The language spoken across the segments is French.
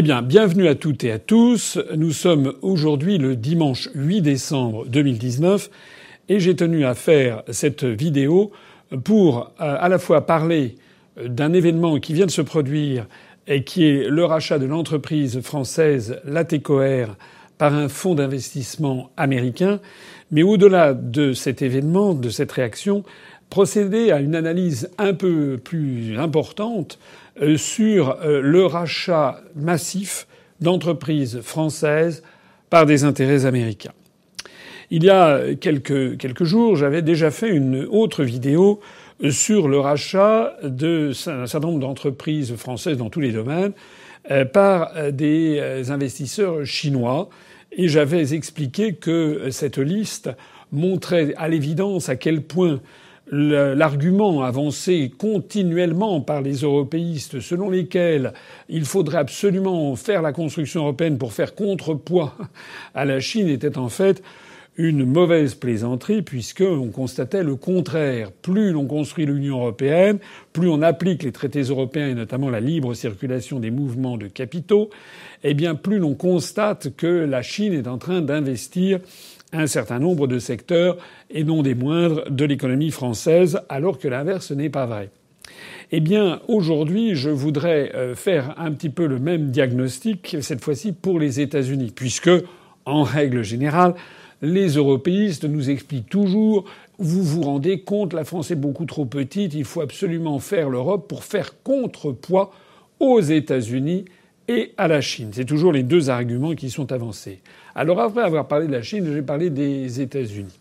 Eh bien, bienvenue à toutes et à tous. Nous sommes aujourd'hui le dimanche 8 décembre 2019 et j'ai tenu à faire cette vidéo pour euh, à la fois parler d'un événement qui vient de se produire et qui est le rachat de l'entreprise française Latécoère par un fonds d'investissement américain, mais au-delà de cet événement, de cette réaction, procéder à une analyse un peu plus importante sur euh, le rachat massif d'entreprises françaises par des intérêts américains. Il y a quelques, quelques jours, j'avais déjà fait une autre vidéo sur le rachat d'un certain nombre d'entreprises françaises dans tous les domaines euh, par des investisseurs chinois et j'avais expliqué que cette liste montrait à l'évidence à quel point l'argument avancé continuellement par les européistes selon lesquels il faudrait absolument faire la construction européenne pour faire contrepoids à la Chine était en fait une mauvaise plaisanterie puisqu'on constatait le contraire. Plus l'on construit l'Union européenne, plus on applique les traités européens et notamment la libre circulation des mouvements de capitaux, eh bien plus l'on constate que la Chine est en train d'investir un certain nombre de secteurs, et non des moindres, de l'économie française, alors que l'inverse n'est pas vrai. Eh bien, aujourd'hui, je voudrais euh, faire un petit peu le même diagnostic, cette fois-ci pour les États-Unis, puisque, en règle générale, les européistes nous expliquent toujours vous vous rendez compte, la France est beaucoup trop petite, il faut absolument faire l'Europe pour faire contrepoids aux États-Unis et à la Chine. C'est toujours les deux arguments qui sont avancés. Alors après avoir parlé de la Chine, j'ai parlé des États-Unis.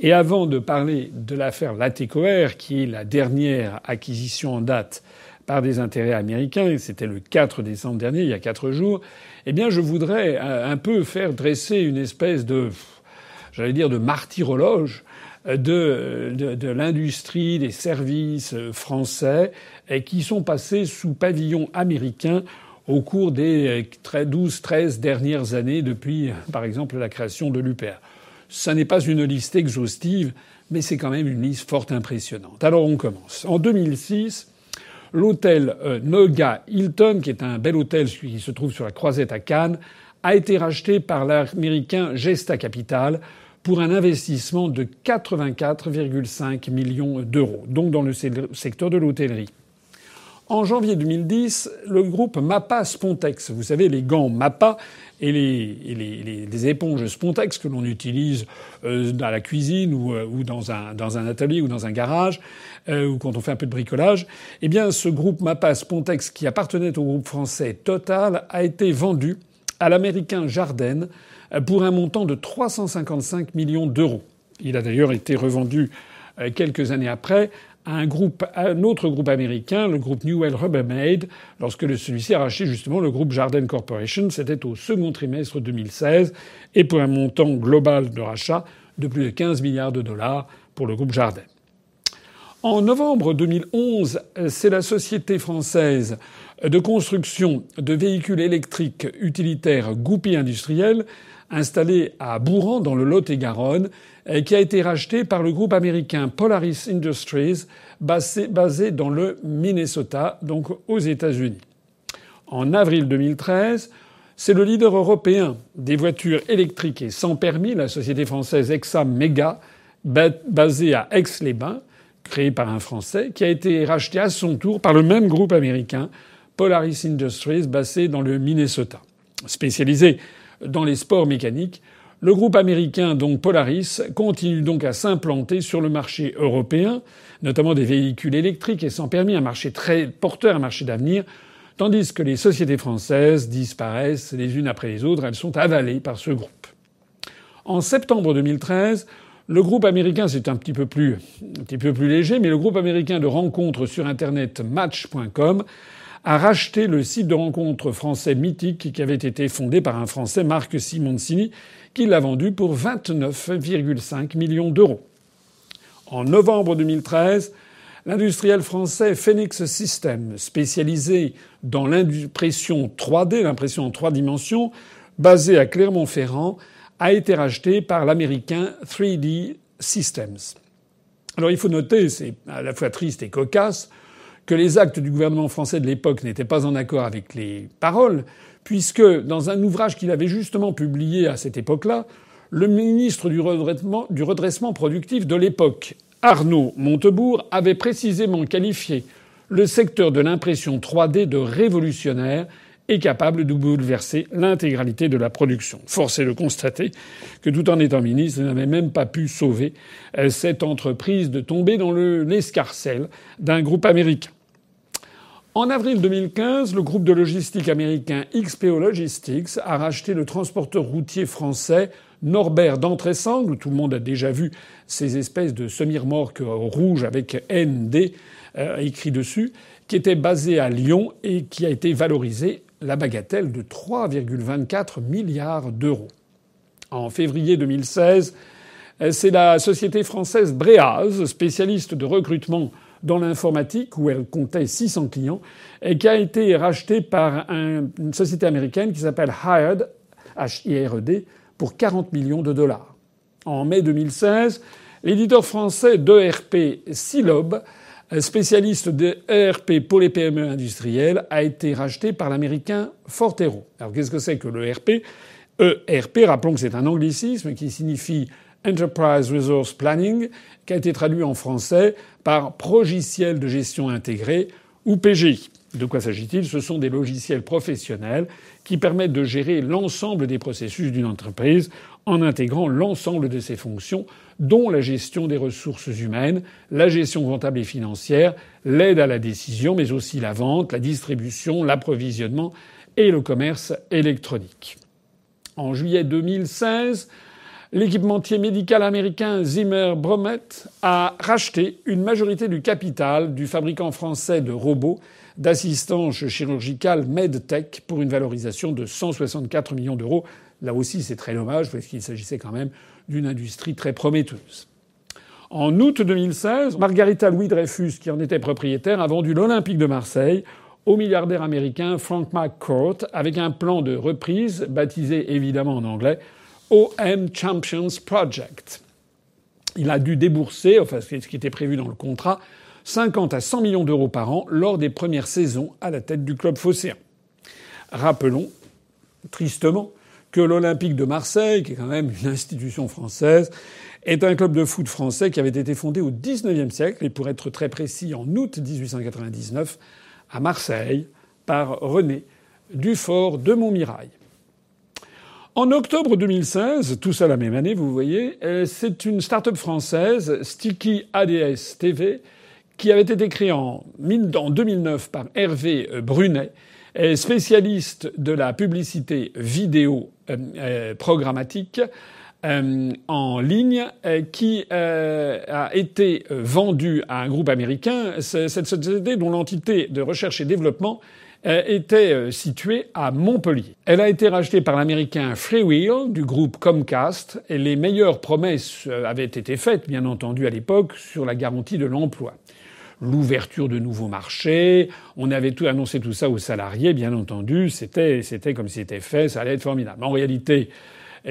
Et avant de parler de l'affaire Latécoère, qui est la dernière acquisition en date par des intérêts américains, c'était le 4 décembre dernier, il y a quatre jours, eh bien je voudrais un peu faire dresser une espèce de, j'allais dire, de martyrologe de, de, de l'industrie, des services français, et qui sont passés sous pavillon américain au cours des 12-13 dernières années depuis, par exemple, la création de l'UPR. Ça n'est pas une liste exhaustive, mais c'est quand même une liste fort impressionnante. Alors on commence. En 2006, l'hôtel euh, Noga Hilton, qui est un bel hôtel qui se trouve sur la Croisette à Cannes, a été racheté par l'américain Gesta Capital pour un investissement de 84,5 millions d'euros, donc dans le secteur de l'hôtellerie. En janvier 2010, le groupe Mappa Spontex, vous savez, les gants Mappa et les, éponges Spontex que l'on utilise euh, dans la cuisine ou, euh, dans, un, atelier ou dans un garage, euh, ou quand on fait un peu de bricolage, eh bien, ce groupe Mappa Spontex, qui appartenait au groupe français Total, a été vendu à l'américain Jardine pour un montant de 355 millions d'euros. Il a d'ailleurs été revendu quelques années après un autre groupe américain, le groupe Newell Rubbermaid, lorsque celui-ci a racheté justement le groupe Jardine Corporation. C'était au second trimestre 2016 et pour un montant global de rachat de plus de 15 milliards de dollars pour le groupe Jardin. En novembre 2011, c'est la société française de construction de véhicules électriques utilitaires Goupy Industriel installé à Bourran dans le Lot-et-Garonne, qui a été racheté par le groupe américain Polaris Industries, basé, basé dans le Minnesota, donc aux États-Unis. En avril 2013, c'est le leader européen des voitures électriques et sans permis, la société française Exa Mega, basée à Aix-les-Bains, créée par un Français, qui a été racheté à son tour par le même groupe américain, Polaris Industries, basé dans le Minnesota. Spécialisé dans les sports mécaniques. Le groupe américain, donc Polaris, continue donc à s'implanter sur le marché européen, notamment des véhicules électriques et sans permis, un marché très porteur, un marché d'avenir, tandis que les sociétés françaises disparaissent les unes après les autres, elles sont avalées par ce groupe. En septembre 2013, le groupe américain, c'est un petit peu plus, un petit peu plus léger, mais le groupe américain de rencontres sur Internet Match.com a racheté le site de rencontre français mythique qui avait été fondé par un Français, Marc Simoncini, qui l'a vendu pour 29,5 millions d'euros. En novembre 2013, l'industriel français Phoenix Systems, spécialisé dans l'impression 3D, l'impression en trois dimensions, basé à Clermont-Ferrand, a été racheté par l'américain 3D Systems. Alors il faut noter, c'est à la fois triste et cocasse, que les actes du gouvernement français de l'époque n'étaient pas en accord avec les paroles, puisque dans un ouvrage qu'il avait justement publié à cette époque-là, le ministre du redressement, du redressement productif de l'époque, Arnaud Montebourg, avait précisément qualifié le secteur de l'impression 3D de révolutionnaire et capable de bouleverser l'intégralité de la production. Force est de constater que tout en étant ministre, il n'avait même pas pu sauver euh, cette entreprise de tomber dans l'escarcelle d'un groupe américain. En avril 2015, le groupe de logistique américain XPO Logistics a racheté le transporteur routier français Norbert d'Entressangle. Tout le monde a déjà vu ces espèces de semi-remorques rouges avec ND euh, écrit dessus, qui était basé à Lyon et qui a été valorisé la bagatelle de 3,24 milliards d'euros. En février 2016, c'est la société française Breaz, spécialiste de recrutement dans l'informatique, où elle comptait 600 clients, qui a été rachetée par une société américaine qui s'appelle Hired, H-I-R-E-D, pour 40 millions de dollars. En mai 2016, l'éditeur français d'ERP Silob spécialiste de ERP pour les PME industrielles, a été racheté par l'américain Fortero. Alors qu'est-ce que c'est que l'ERP ERP, rappelons que c'est un anglicisme qui signifie Enterprise Resource Planning, qui a été traduit en français par Progiciel de gestion intégrée ou PGI. De quoi s'agit-il? Ce sont des logiciels professionnels qui permettent de gérer l'ensemble des processus d'une entreprise en intégrant l'ensemble de ses fonctions dont la gestion des ressources humaines, la gestion comptable et financière, l'aide à la décision, mais aussi la vente, la distribution, l'approvisionnement et le commerce électronique. En juillet 2016, l'équipementier médical américain Zimmer Bromet a racheté une majorité du capital du fabricant français de robots d'assistance chirurgicale MedTech pour une valorisation de 164 millions d'euros. Là aussi, c'est très dommage parce qu'il s'agissait quand même d'une industrie très prometteuse. En août 2016, Margarita Louis Dreyfus, qui en était propriétaire, a vendu l'Olympique de Marseille au milliardaire américain Frank McCourt avec un plan de reprise baptisé évidemment en anglais OM Champions Project. Il a dû débourser, enfin ce qui était prévu dans le contrat, 50 à 100 millions d'euros par an lors des premières saisons à la tête du club phocéen. Rappelons, tristement, que l'Olympique de Marseille, qui est quand même une institution française, est un club de foot français qui avait été fondé au XIXe siècle, et pour être très précis, en août 1899, à Marseille, par René Dufort de Montmirail. En octobre 2016, tout ça la même année, vous voyez, euh, c'est une start-up française, Sticky ADS TV, qui avait été créée en 2009 par Hervé Brunet, spécialiste de la publicité vidéo euh, euh, programmatique euh, en ligne qui a été vendue à un groupe américain. Cette société dont l'entité de recherche et développement était située à Montpellier. Elle a été rachetée par l'américain Freewheel du groupe Comcast et les meilleures promesses avaient été faites, bien entendu, à l'époque sur la garantie de l'emploi l'ouverture de nouveaux marchés. On avait tout annoncé tout ça aux salariés, bien entendu. C'était, comme si c'était fait, ça allait être formidable. En réalité,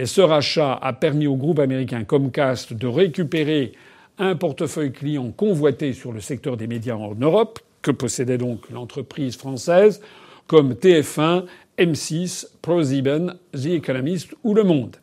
ce rachat a permis au groupe américain Comcast de récupérer un portefeuille client convoité sur le secteur des médias en Europe, que possédait donc l'entreprise française, comme TF1, M6, ProSieben, The Economist ou Le Monde.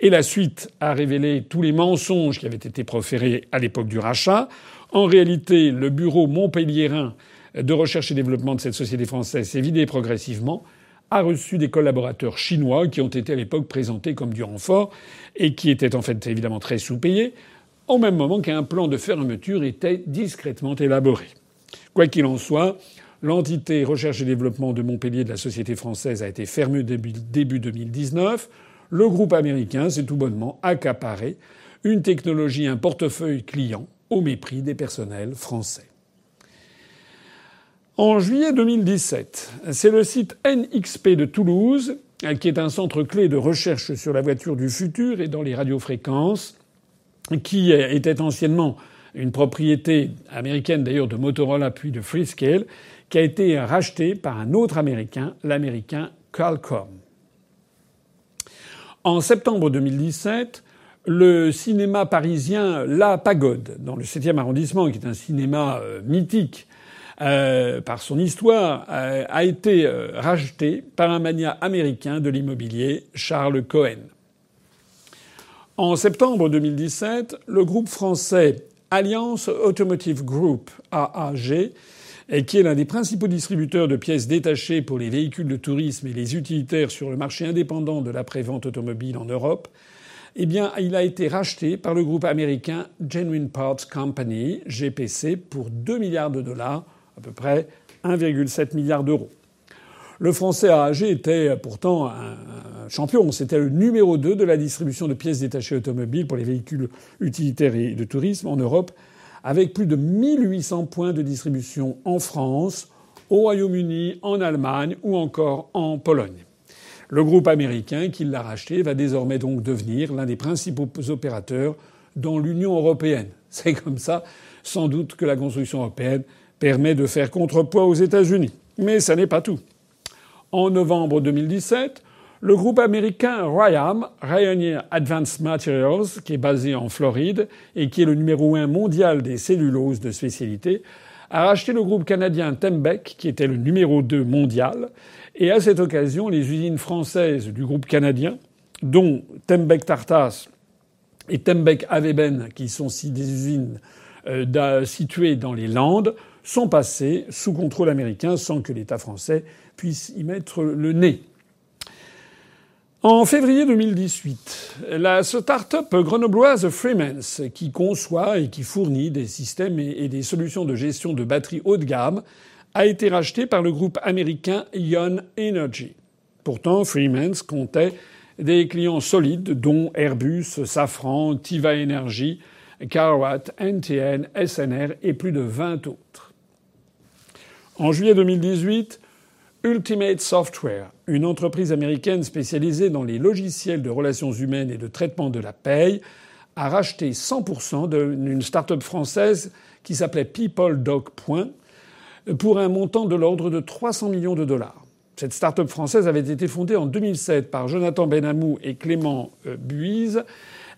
Et la suite a révélé tous les mensonges qui avaient été proférés à l'époque du rachat. En réalité, le bureau montpelliérain de recherche et développement de cette société française s'est vidé progressivement, a reçu des collaborateurs chinois qui ont été à l'époque présentés comme du renfort et qui étaient en fait évidemment très sous-payés, au même moment qu'un plan de fermeture était discrètement élaboré. Quoi qu'il en soit, l'entité recherche et développement de Montpellier de la société française a été fermée début, début 2019. Le groupe américain s'est tout bonnement accaparé une technologie, un portefeuille client au mépris des personnels français. En juillet 2017, c'est le site NXP de Toulouse, qui est un centre clé de recherche sur la voiture du futur et dans les radiofréquences, qui était anciennement une propriété américaine d'ailleurs de Motorola puis de Freescale, qui a été racheté par un autre américain, l'américain Qualcomm. En septembre 2017, le cinéma parisien La Pagode, dans le 7e arrondissement, qui est un cinéma euh, mythique, euh, par son histoire, euh, a été racheté par un mania américain de l'immobilier, Charles Cohen. En septembre 2017, le groupe français Alliance Automotive Group, AAG, qui est l'un des principaux distributeurs de pièces détachées pour les véhicules de tourisme et les utilitaires sur le marché indépendant de l'après-vente automobile en Europe, eh bien, il a été racheté par le groupe américain Genuine Parts Company, GPC, pour 2 milliards de dollars, à peu près 1,7 milliard d'euros. Le français AAG était pourtant un champion. C'était le numéro 2 de la distribution de pièces détachées automobiles pour les véhicules utilitaires et de tourisme en Europe, avec plus de 1800 points de distribution en France, au Royaume-Uni, en Allemagne ou encore en Pologne. Le groupe américain qui l'a racheté va désormais donc devenir l'un des principaux opérateurs dans l'Union européenne. C'est comme ça, sans doute, que la construction européenne permet de faire contrepoids aux États-Unis. Mais ça n'est pas tout. En novembre 2017, le groupe américain RYAM, Rayonier Advanced Materials, qui est basé en Floride et qui est le numéro un mondial des celluloses de spécialité, a racheté le groupe canadien Tembec, qui était le numéro 2 mondial. Et à cette occasion, les usines françaises du groupe canadien, dont Tembec Tartas et Tembec Aveben, qui sont des usines euh, situées dans les Landes, sont passées sous contrôle américain sans que l'État français puisse y mettre le nez. En février 2018, la start-up grenobloise Freemans, qui conçoit et qui fournit des systèmes et des solutions de gestion de batteries haut de gamme, a été rachetée par le groupe américain Ion Energy. Pourtant, Freemans comptait des clients solides dont Airbus, Safran, Tiva Energy, Carwatt, NTN, SNR et plus de 20 autres. En juillet 2018, Ultimate Software, une entreprise américaine spécialisée dans les logiciels de relations humaines et de traitement de la paye, a racheté 100% d'une start-up française qui s'appelait PeopleDoc. pour un montant de l'ordre de 300 millions de dollars. Cette start-up française avait été fondée en 2007 par Jonathan Benamou et Clément euh, Buise.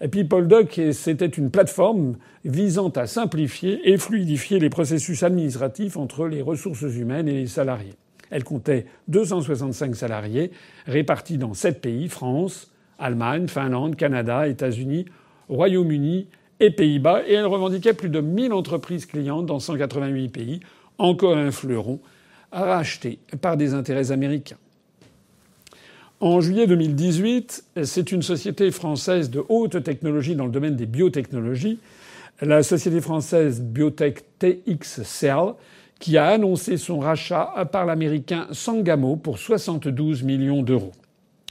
PeopleDoc, c'était une plateforme visant à simplifier et fluidifier les processus administratifs entre les ressources humaines et les salariés. Elle comptait 265 salariés répartis dans sept pays France, Allemagne, Finlande, Canada, États-Unis, Royaume-Uni et Pays-Bas, et elle revendiquait plus de 1000 entreprises clientes dans 188 pays, encore un fleuron, racheté par des intérêts américains. En juillet 2018, c'est une société française de haute technologie dans le domaine des biotechnologies, la société française Biotech TX Cell, qui a annoncé son rachat par l'américain Sangamo pour 72 millions d'euros.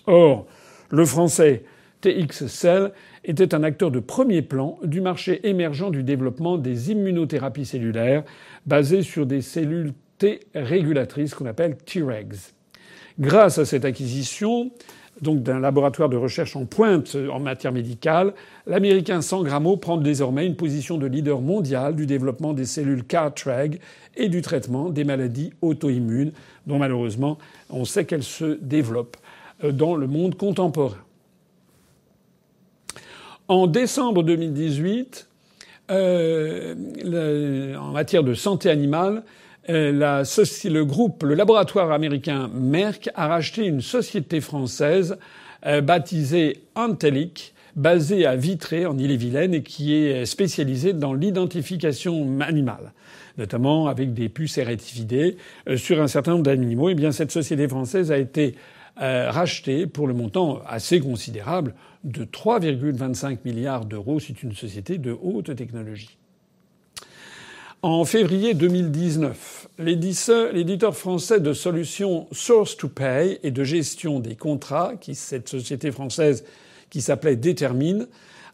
Or, le français TX Cell était un acteur de premier plan du marché émergent du développement des immunothérapies cellulaires basées sur des cellules T régulatrices qu'on appelle T-regs. Grâce à cette acquisition, donc d'un laboratoire de recherche en pointe en matière médicale, l'américain Sangamo prend désormais une position de leader mondial du développement des cellules CAR-TREG et du traitement des maladies auto-immunes, dont malheureusement on sait qu'elles se développent euh, dans le monde contemporain. En décembre 2018, euh, en matière de santé animale, euh, le groupe, le laboratoire américain Merck a racheté une société française baptisée Antelic, basée à Vitré en Ille-et-Vilaine et qui est spécialisée dans l'identification animale notamment avec des puces euh, sur un certain nombre d'animaux. Eh bien, cette société française a été euh, rachetée pour le montant assez considérable de 3,25 milliards d'euros. C'est une société de haute technologie. En février 2019, l'éditeur français de solutions Source to Pay et de gestion des contrats, qui cette société française qui s'appelait Determine,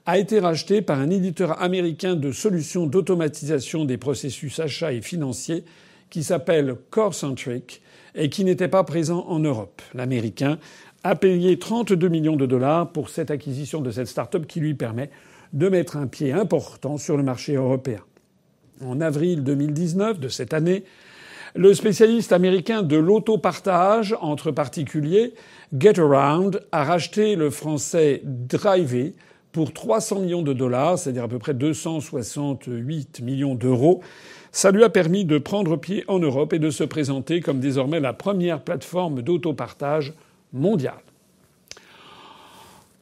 a été racheté par un éditeur américain de solutions d'automatisation des processus achats et financiers qui s'appelle CoreCentric et qui n'était pas présent en Europe. L'américain a payé 32 millions de dollars pour cette acquisition de cette start-up qui lui permet de mettre un pied important sur le marché européen. En avril 2019 de cette année, le spécialiste américain de l'autopartage entre particuliers, GetAround, a racheté le français Drivey pour 300 millions de dollars, c'est-à-dire à peu près 268 millions d'euros. Ça lui a permis de prendre pied en Europe et de se présenter comme désormais la première plateforme d'autopartage mondiale.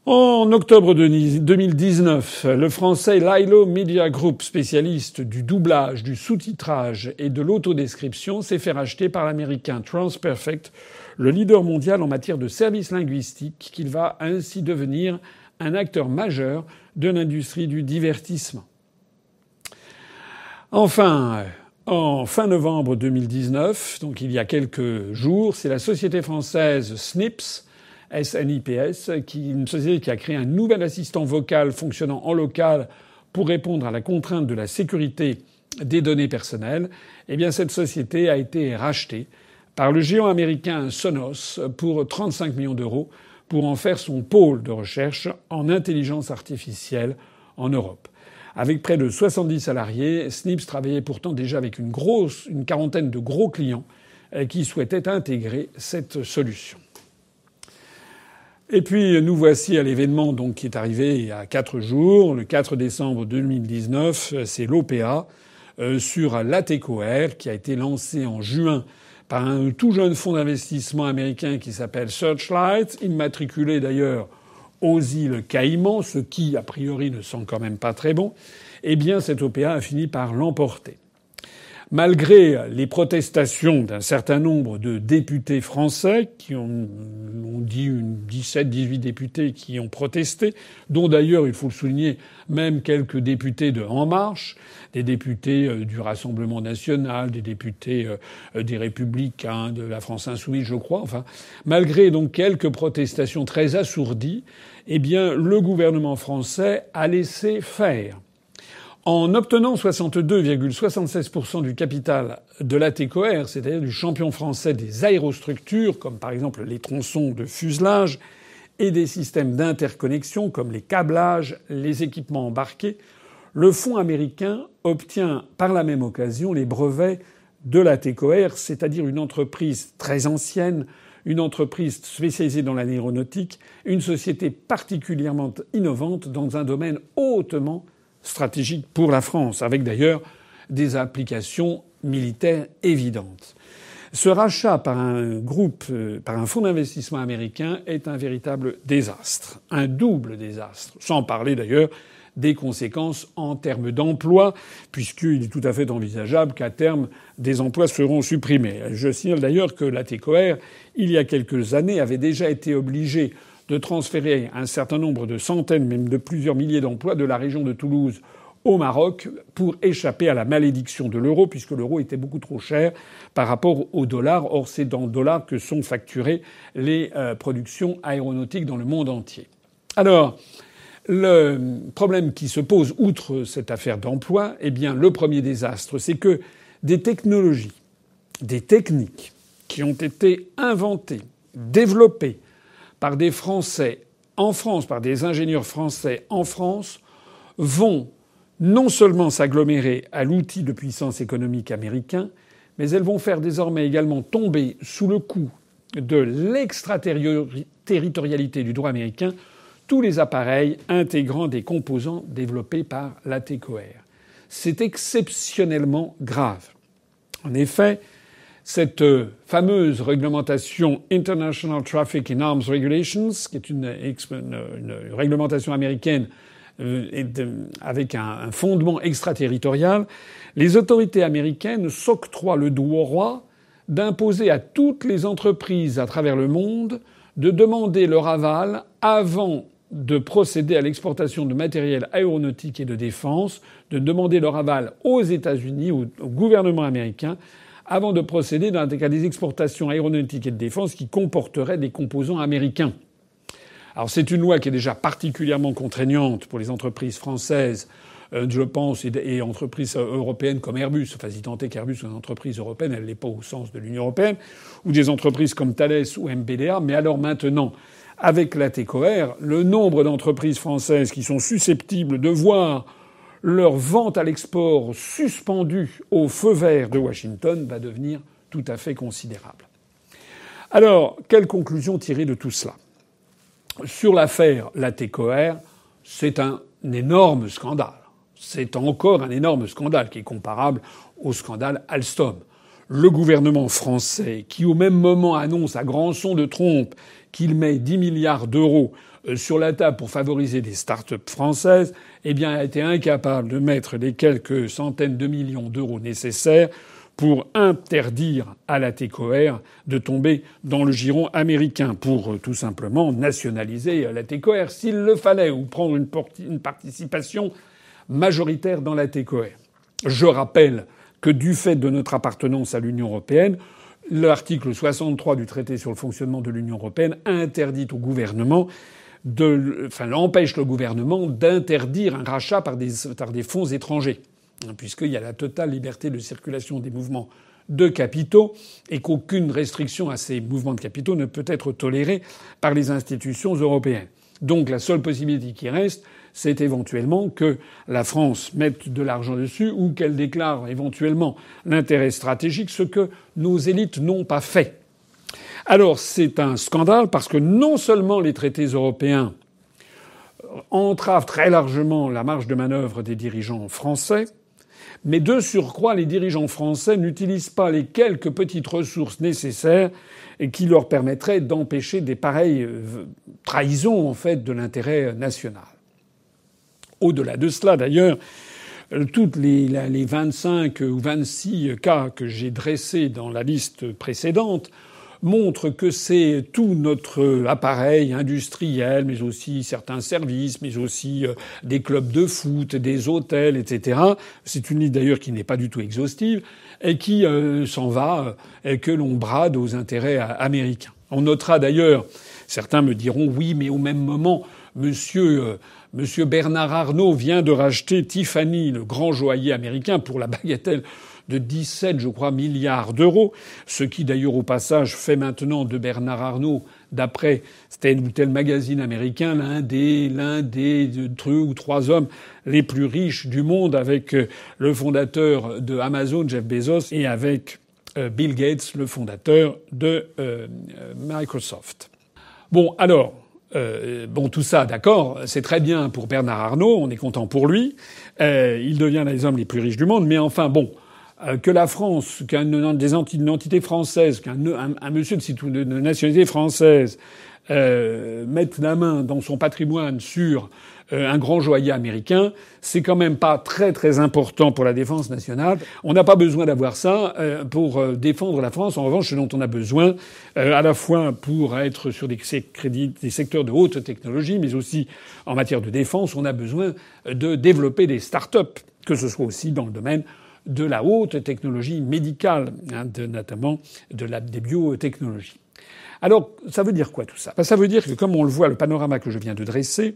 En octobre 2019, le français Lilo Media Group, spécialiste du doublage, du sous-titrage et de l'autodescription, s'est fait racheter par l'américain Transperfect, le leader mondial en matière de services linguistiques, qu'il va ainsi devenir un acteur majeur de l'industrie du divertissement. Enfin, en fin novembre 2019, donc il y a quelques jours, c'est la société française Snips, SNIPS, qui, une société qui a créé un nouvel assistant vocal fonctionnant en local pour répondre à la contrainte de la sécurité des données personnelles. Eh bien, cette société a été rachetée par le géant américain Sonos pour 35 millions d'euros pour en faire son pôle de recherche en intelligence artificielle en Europe. Avec près de 70 salariés, Snips travaillait pourtant déjà avec une une quarantaine de gros clients euh, qui souhaitaient intégrer cette solution. Et puis nous voici à l'événement donc qui est arrivé il y a quatre jours, le 4 décembre 2019, c'est l'OPA euh, sur l'ATECOR qui a été lancé en juin par un tout jeune fonds d'investissement américain qui s'appelle Searchlight, immatriculé d'ailleurs aux îles Caïmans, ce qui, a priori, ne sent quand même pas très bon, eh bien, cette OPA a fini par l'emporter. Malgré les protestations d'un certain nombre de députés français, qui ont, on dit une 17, 18 députés qui ont protesté, dont d'ailleurs, il faut le souligner, même quelques députés de En Marche, des députés euh, du Rassemblement national, des députés euh, des Républicains, de la France insoumise, je crois. Enfin, malgré donc quelques protestations très assourdies, eh bien, le gouvernement français a laissé faire. En obtenant 62,76% du capital de l'ATCOR, c'est-à-dire du champion français des aérostructures, comme par exemple les tronçons de fuselage, et des systèmes d'interconnexion, comme les câblages, les équipements embarqués, le fonds américain obtient par la même occasion les brevets de l'ATCOR, c'est-à-dire une entreprise très ancienne, une entreprise spécialisée dans l'aéronautique, une société particulièrement innovante dans un domaine hautement stratégique pour la France, avec d'ailleurs des applications militaires évidentes. Ce rachat par un groupe, euh, par un fonds d'investissement américain est un véritable désastre, un double désastre, sans parler d'ailleurs des conséquences en termes d'emploi, puisqu'il est tout à fait envisageable qu'à terme, des emplois seront supprimés. Je signale d'ailleurs que la TCOR, il y a quelques années, avait déjà été obligée de transférer un certain nombre de centaines, même de plusieurs milliers d'emplois de la région de Toulouse au Maroc pour échapper à la malédiction de l'euro, puisque l'euro était beaucoup trop cher par rapport au dollar. Or, c'est dans le dollar que sont facturées les euh, productions aéronautiques dans le monde entier. Alors, le problème qui se pose, outre cette affaire d'emploi, eh bien, le premier désastre, c'est que des technologies, des techniques qui ont été inventées, développées, par des Français en France, par des ingénieurs français en France, vont non seulement s'agglomérer à l'outil de puissance économique américain, mais elles vont faire désormais également tomber sous le coup de l'extraterritorialité du droit américain tous les appareils intégrant des composants développés par la TCOR. C'est exceptionnellement grave. En effet, cette euh, fameuse réglementation International Traffic in Arms Regulations, qui est une, réglementation américaine euh, avec un, fondement extraterritorial, les autorités américaines s'octroient le droit d'imposer à toutes les entreprises à travers le monde de demander leur aval avant de procéder à l'exportation de matériel aéronautique et de défense, de demander leur aval aux États-Unis, au gouvernement américain, avant de procéder dans cas des exportations aéronautiques et de défense qui comporteraient des composants américains. Alors c'est une loi qui est déjà particulièrement contraignante pour les entreprises françaises, euh, je pense, et, entreprises européennes comme Airbus. Enfin, si tant est qu'Airbus soit une entreprise européenne, elle n'est pas au sens de l'Union européenne, ou des entreprises comme Thales ou MBDA. Mais alors maintenant, avec la TCOR, le nombre d'entreprises françaises qui sont susceptibles de voir leur vente à l'export suspendue au feu vert de Washington va devenir tout à fait considérable. Alors, quelle conclusion tirer de tout cela? Sur l'affaire la TCOR, c'est un énorme scandale. C'est encore un énorme scandale qui est comparable au scandale Alstom. Le gouvernement français, qui au même moment annonce à grand son de trompe qu'il met 10 milliards d'euros sur la table pour favoriser des start-up françaises, eh bien, a été incapable de mettre les quelques centaines de millions d'euros nécessaires pour interdire à la TCOR de tomber dans le giron américain, pour euh, tout simplement nationaliser la TCOR s'il le fallait, ou prendre une participation majoritaire dans la TCOR. Je rappelle que du fait de notre appartenance à l'Union européenne, l'article 63 du traité sur le fonctionnement de l'Union européenne interdit au gouvernement de, enfin, empêche le gouvernement d'interdire un rachat par des, par des fonds étrangers puisqu'il y a la totale liberté de circulation des mouvements de capitaux et qu'aucune restriction à ces mouvements de capitaux ne peut être tolérée par les institutions européennes. Donc la seule possibilité qui reste, c'est éventuellement que la France mette de l'argent dessus ou qu'elle déclare éventuellement l'intérêt stratégique, ce que nos élites n'ont pas fait. Alors c'est un scandale parce que non seulement les traités européens entravent très largement la marge de manœuvre des dirigeants français, mais de surcroît, les dirigeants français n'utilisent pas les quelques petites ressources nécessaires qui leur permettraient d'empêcher des pareilles euh, trahisons, en fait, de l'intérêt national. Au-delà de cela, d'ailleurs, euh, toutes les, les 25 ou 26 cas que j'ai dressés dans la liste précédente montre que c'est tout notre appareil industriel, mais aussi certains services, mais aussi euh, des clubs de foot, des hôtels, etc. C'est une liste d'ailleurs qui n'est pas du tout exhaustive et qui euh, s'en va et euh, que l'on brade aux intérêts américains. On notera d'ailleurs, certains me diront oui, mais au même moment, Monsieur Monsieur Bernard Arnault vient de racheter Tiffany, le grand joaillier américain, pour la bagatelle de 17, je crois, milliards d'euros, ce qui d'ailleurs au passage fait maintenant de Bernard Arnault, d'après tel ou tel magazine américain, l'un des, l'un des deux ou trois hommes les plus riches du monde avec euh, le fondateur de Amazon, Jeff Bezos, et avec euh, Bill Gates, le fondateur de euh, Microsoft. Bon, alors, bon, tout ça, d'accord, c'est très bien pour Bernard Arnault, on est content pour lui. il devient l'un des hommes les plus riches du monde, mais enfin, bon, euh, que la France, qu'une entité française, qu'un un, monsieur de, de, nationalité française euh, mette la main dans son patrimoine sur euh, un grand joaillier américain, c'est quand même pas très très important pour la défense nationale. On n'a pas besoin d'avoir ça euh, pour défendre la France. En revanche, ce dont on a besoin, à la fois pour être sur des crédits, des secteurs de haute technologie, mais aussi en matière de défense, on a besoin de développer des start-up, que ce soit aussi dans le domaine de la haute technologie médicale, hein, de, notamment de la, des biotechnologies. Alors, ça veut dire quoi tout ça? Ben, Ça veut dire que, comme on le voit, le panorama que je viens de dresser,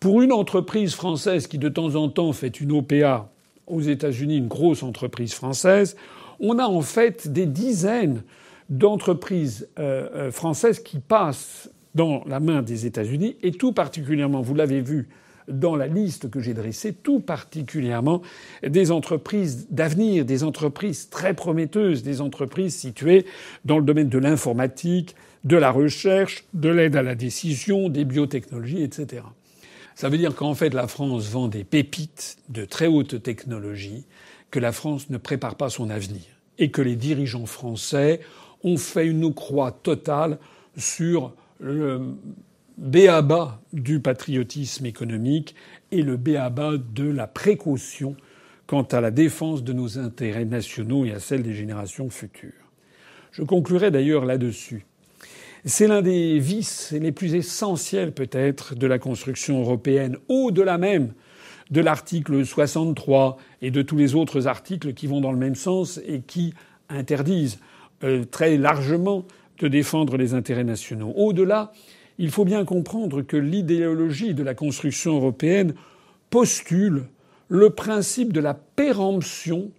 pour une entreprise française qui de temps en temps fait une OPA aux États-Unis, une grosse entreprise française, on a en fait des dizaines d'entreprises euh, euh, françaises qui passent dans la main des États-Unis, et tout particulièrement, vous l'avez vu dans la liste que j'ai dressée, tout particulièrement des entreprises d'avenir, des entreprises très prometteuses, des entreprises situées dans le domaine de l'informatique, de la recherche, de l'aide à la décision, des biotechnologies, etc. Ça veut dire qu'en fait la France vend des pépites de très haute technologie, que la France ne prépare pas son avenir et que les dirigeants français ont fait une croix totale sur le béaba du patriotisme économique et le béaba de la précaution quant à la défense de nos intérêts nationaux et à celle des générations futures. Je conclurai d'ailleurs là-dessus. C'est l'un des vices les plus essentiels peut-être de la construction européenne, au-delà même de l'article 63 et de tous les autres articles qui vont dans le même sens et qui interdisent euh, très largement de défendre les intérêts nationaux. Au-delà, il faut bien comprendre que l'idéologie de la construction européenne postule le principe de la péremption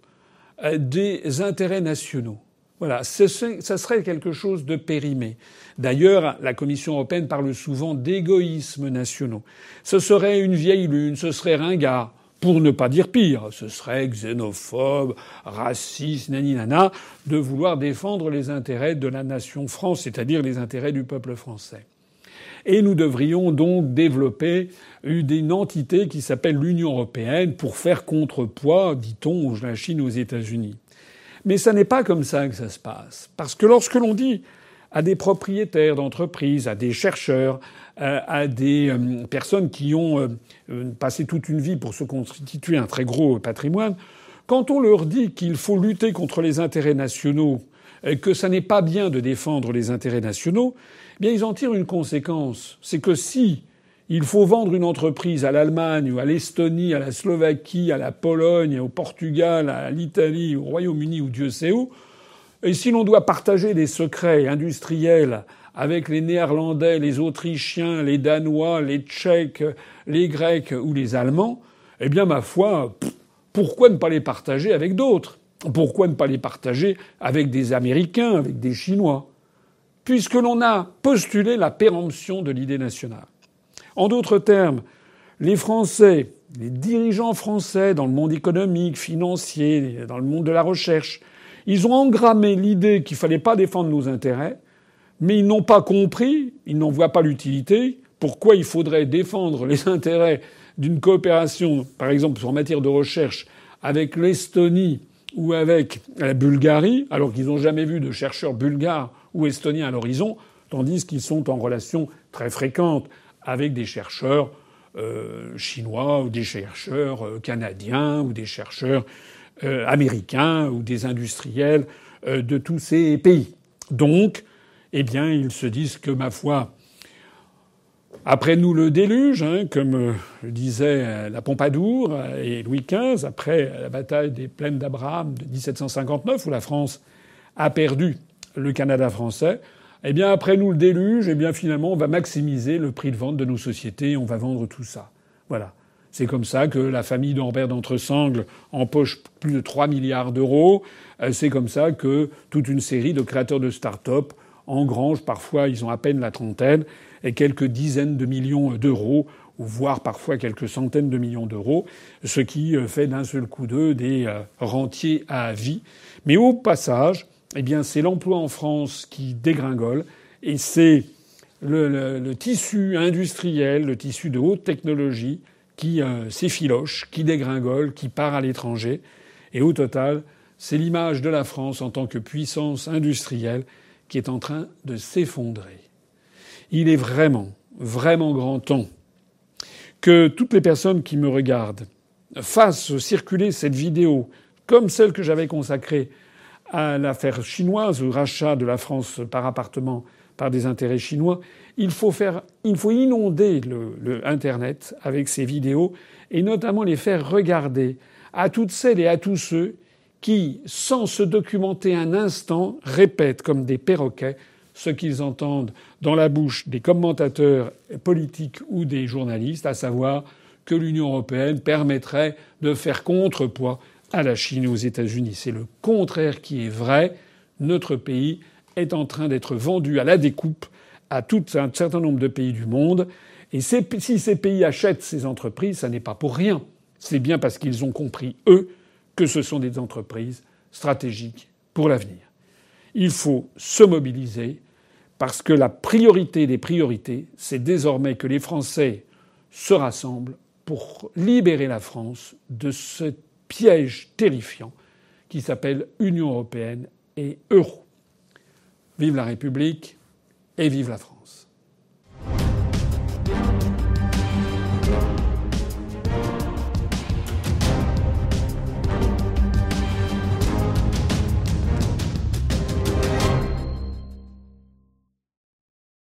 euh, des intérêts nationaux. Voilà, ce serait quelque chose de périmé. D'ailleurs, la Commission européenne parle souvent d'égoïsmes nationaux. Ce serait une vieille lune, ce serait ringard, pour ne pas dire pire. Ce serait xénophobe, raciste, naninana, de vouloir défendre les intérêts de la nation France, c'est-à-dire les intérêts du peuple français. Et nous devrions donc développer une entité qui s'appelle l'Union européenne pour faire contrepoids, dit-on, à la Chine aux États-Unis. Mais ça n'est pas comme ça que ça se passe. Parce que lorsque l'on dit à des propriétaires d'entreprises, à des chercheurs, euh, à des euh, personnes qui ont euh, passé toute une vie pour se constituer un très gros patrimoine, quand on leur dit qu'il faut lutter contre les intérêts nationaux, que ça n'est pas bien de défendre les intérêts nationaux, eh bien ils en tirent une conséquence. C'est que si il faut vendre une entreprise à l'Allemagne ou à l'Estonie, à la Slovaquie, à la Pologne, au Portugal, à l'Italie, au Royaume-Uni ou Dieu sait où, et si l'on doit partager des secrets industriels avec les Néerlandais, les Autrichiens, les Danois, les Tchèques, les Grecs ou les Allemands, eh bien, ma foi, pourquoi ne pas les partager avec d'autres? Pourquoi ne pas les partager avec des Américains, avec des Chinois? Puisque l'on a postulé la péremption de l'idée nationale. En d'autres termes, les Français, les dirigeants français dans le monde économique, financier, dans le monde de la recherche, ils ont engrammé l'idée qu'il fallait pas défendre nos intérêts, mais ils n'ont pas compris, ils n'en voient pas l'utilité, pourquoi il faudrait défendre les intérêts d'une coopération, par exemple en matière de recherche, avec l'Estonie ou avec la Bulgarie, alors qu'ils n'ont jamais vu de chercheurs bulgares ou estoniens à l'horizon, tandis qu'ils sont en relation très fréquente avec des chercheurs euh, chinois ou des chercheurs euh, canadiens ou des chercheurs euh, américains ou des industriels de tous ces pays. Donc, eh bien, ils se disent que, ma foi, après nous le déluge, hein, comme le disait la Pompadour et Louis XV, après la bataille des plaines d'Abraham de 1759, où la France a perdu le Canada français, eh bien, après nous le déluge, eh bien, finalement, on va maximiser le prix de vente de nos sociétés, on va vendre tout ça. Voilà. C'est comme ça que la famille d'Ambert d'Entresangles empoche plus de 3 milliards d'euros. Euh, c'est comme ça que toute une série de créateurs de start-up engrangent parfois, ils ont à peine la trentaine, et quelques dizaines de millions d'euros, ou voire parfois quelques centaines de millions d'euros, ce qui euh, fait d'un seul coup d'eux des euh, rentiers à vie. Mais au passage, eh bien, c'est l'emploi en France qui dégringole et c'est le, tissu industriel, le tissu de haute technologie qui euh, s'effiloche, qui dégringole, qui part à l'étranger. Et au total, c'est l'image de la France en tant que puissance industrielle qui est en train de s'effondrer. Il est vraiment, vraiment grand temps que toutes les personnes qui me regardent fassent circuler cette vidéo comme celle que j'avais consacrée à l'affaire chinoise, au rachat de la France par appartement par des intérêts chinois, il faut inonder le, Internet avec ces vidéos et notamment les faire regarder à toutes celles et à tous ceux qui, sans se documenter un instant, répètent comme des perroquets ce qu'ils entendent dans la bouche des commentateurs politiques ou des journalistes, à savoir que l'Union européenne permettrait de faire contrepoids à la Chine aux États-Unis. C'est le contraire qui est vrai. Notre pays est en train d'être vendu à la découpe à tout un certain nombre de pays du monde. Et si ces pays achètent ces entreprises, ça n'est pas pour rien. C'est bien parce qu'ils ont compris, eux, que ce sont des entreprises stratégiques pour l'avenir. Il faut se mobiliser parce que la priorité des priorités, c'est désormais que les Français se rassemblent pour libérer la France de cette piège terrifiant qui s'appelle Union européenne et euro. Vive la République et vive la France.